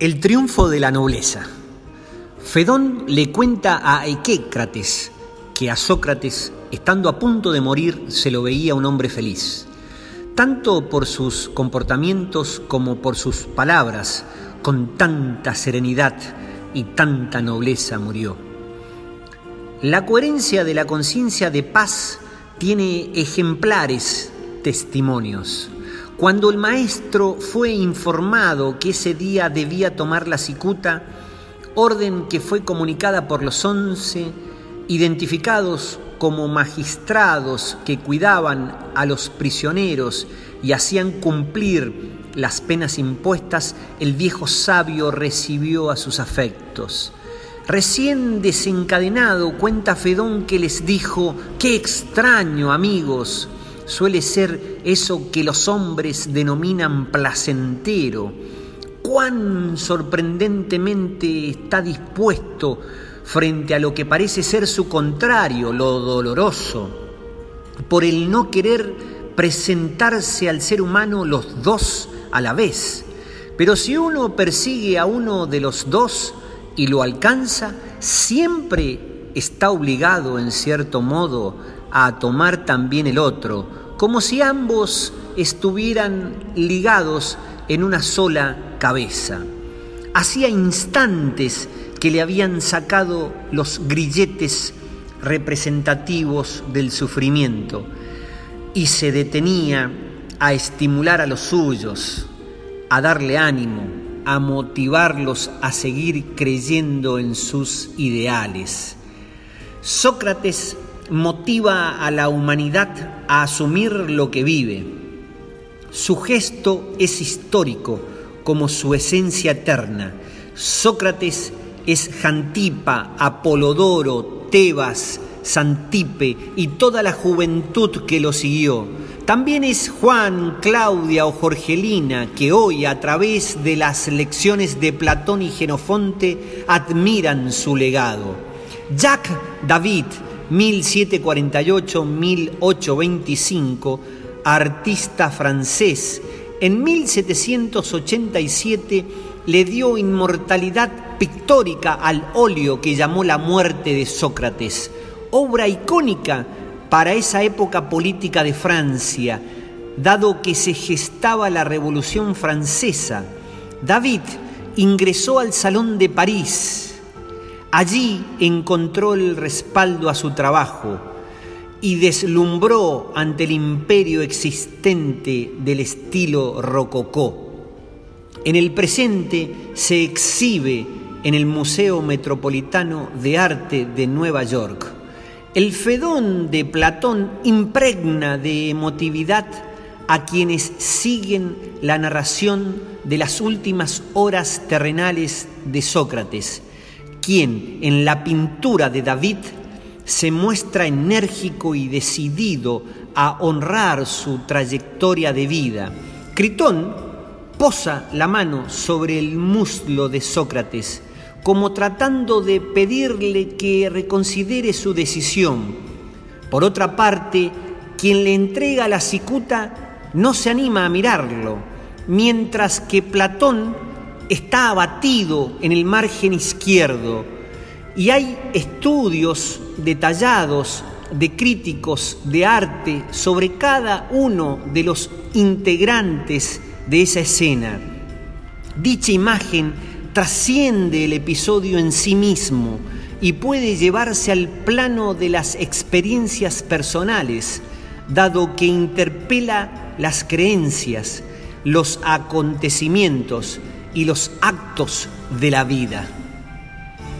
El triunfo de la nobleza. Fedón le cuenta a Equécrates que a Sócrates, estando a punto de morir, se lo veía un hombre feliz, tanto por sus comportamientos como por sus palabras, con tanta serenidad y tanta nobleza murió. La coherencia de la conciencia de paz tiene ejemplares testimonios. Cuando el maestro fue informado que ese día debía tomar la cicuta, orden que fue comunicada por los once, identificados como magistrados que cuidaban a los prisioneros y hacían cumplir las penas impuestas, el viejo sabio recibió a sus afectos. Recién desencadenado, cuenta Fedón que les dijo, qué extraño amigos, suele ser eso que los hombres denominan placentero. Cuán sorprendentemente está dispuesto frente a lo que parece ser su contrario, lo doloroso, por el no querer presentarse al ser humano los dos a la vez. Pero si uno persigue a uno de los dos y lo alcanza, siempre está obligado, en cierto modo, a tomar también el otro, como si ambos estuvieran ligados en una sola cabeza. Hacía instantes que le habían sacado los grilletes representativos del sufrimiento y se detenía a estimular a los suyos, a darle ánimo, a motivarlos a seguir creyendo en sus ideales. Sócrates motiva a la humanidad a asumir lo que vive. Su gesto es histórico como su esencia eterna. Sócrates es Jantipa, Apolodoro, Tebas, Santipe y toda la juventud que lo siguió. También es Juan, Claudia o Jorgelina que hoy a través de las lecciones de Platón y Genofonte admiran su legado. Jacques David, 1748-1825, artista francés. En 1787 le dio inmortalidad pictórica al óleo que llamó La muerte de Sócrates, obra icónica para esa época política de Francia, dado que se gestaba la Revolución Francesa. David ingresó al Salón de París, Allí encontró el respaldo a su trabajo y deslumbró ante el imperio existente del estilo rococó. En el presente se exhibe en el Museo Metropolitano de Arte de Nueva York. El Fedón de Platón impregna de emotividad a quienes siguen la narración de las últimas horas terrenales de Sócrates quien en la pintura de David se muestra enérgico y decidido a honrar su trayectoria de vida. Critón posa la mano sobre el muslo de Sócrates, como tratando de pedirle que reconsidere su decisión. Por otra parte, quien le entrega la cicuta no se anima a mirarlo, mientras que Platón está abatido en el margen izquierdo y hay estudios detallados de críticos de arte sobre cada uno de los integrantes de esa escena. Dicha imagen trasciende el episodio en sí mismo y puede llevarse al plano de las experiencias personales, dado que interpela las creencias, los acontecimientos y los actos de la vida.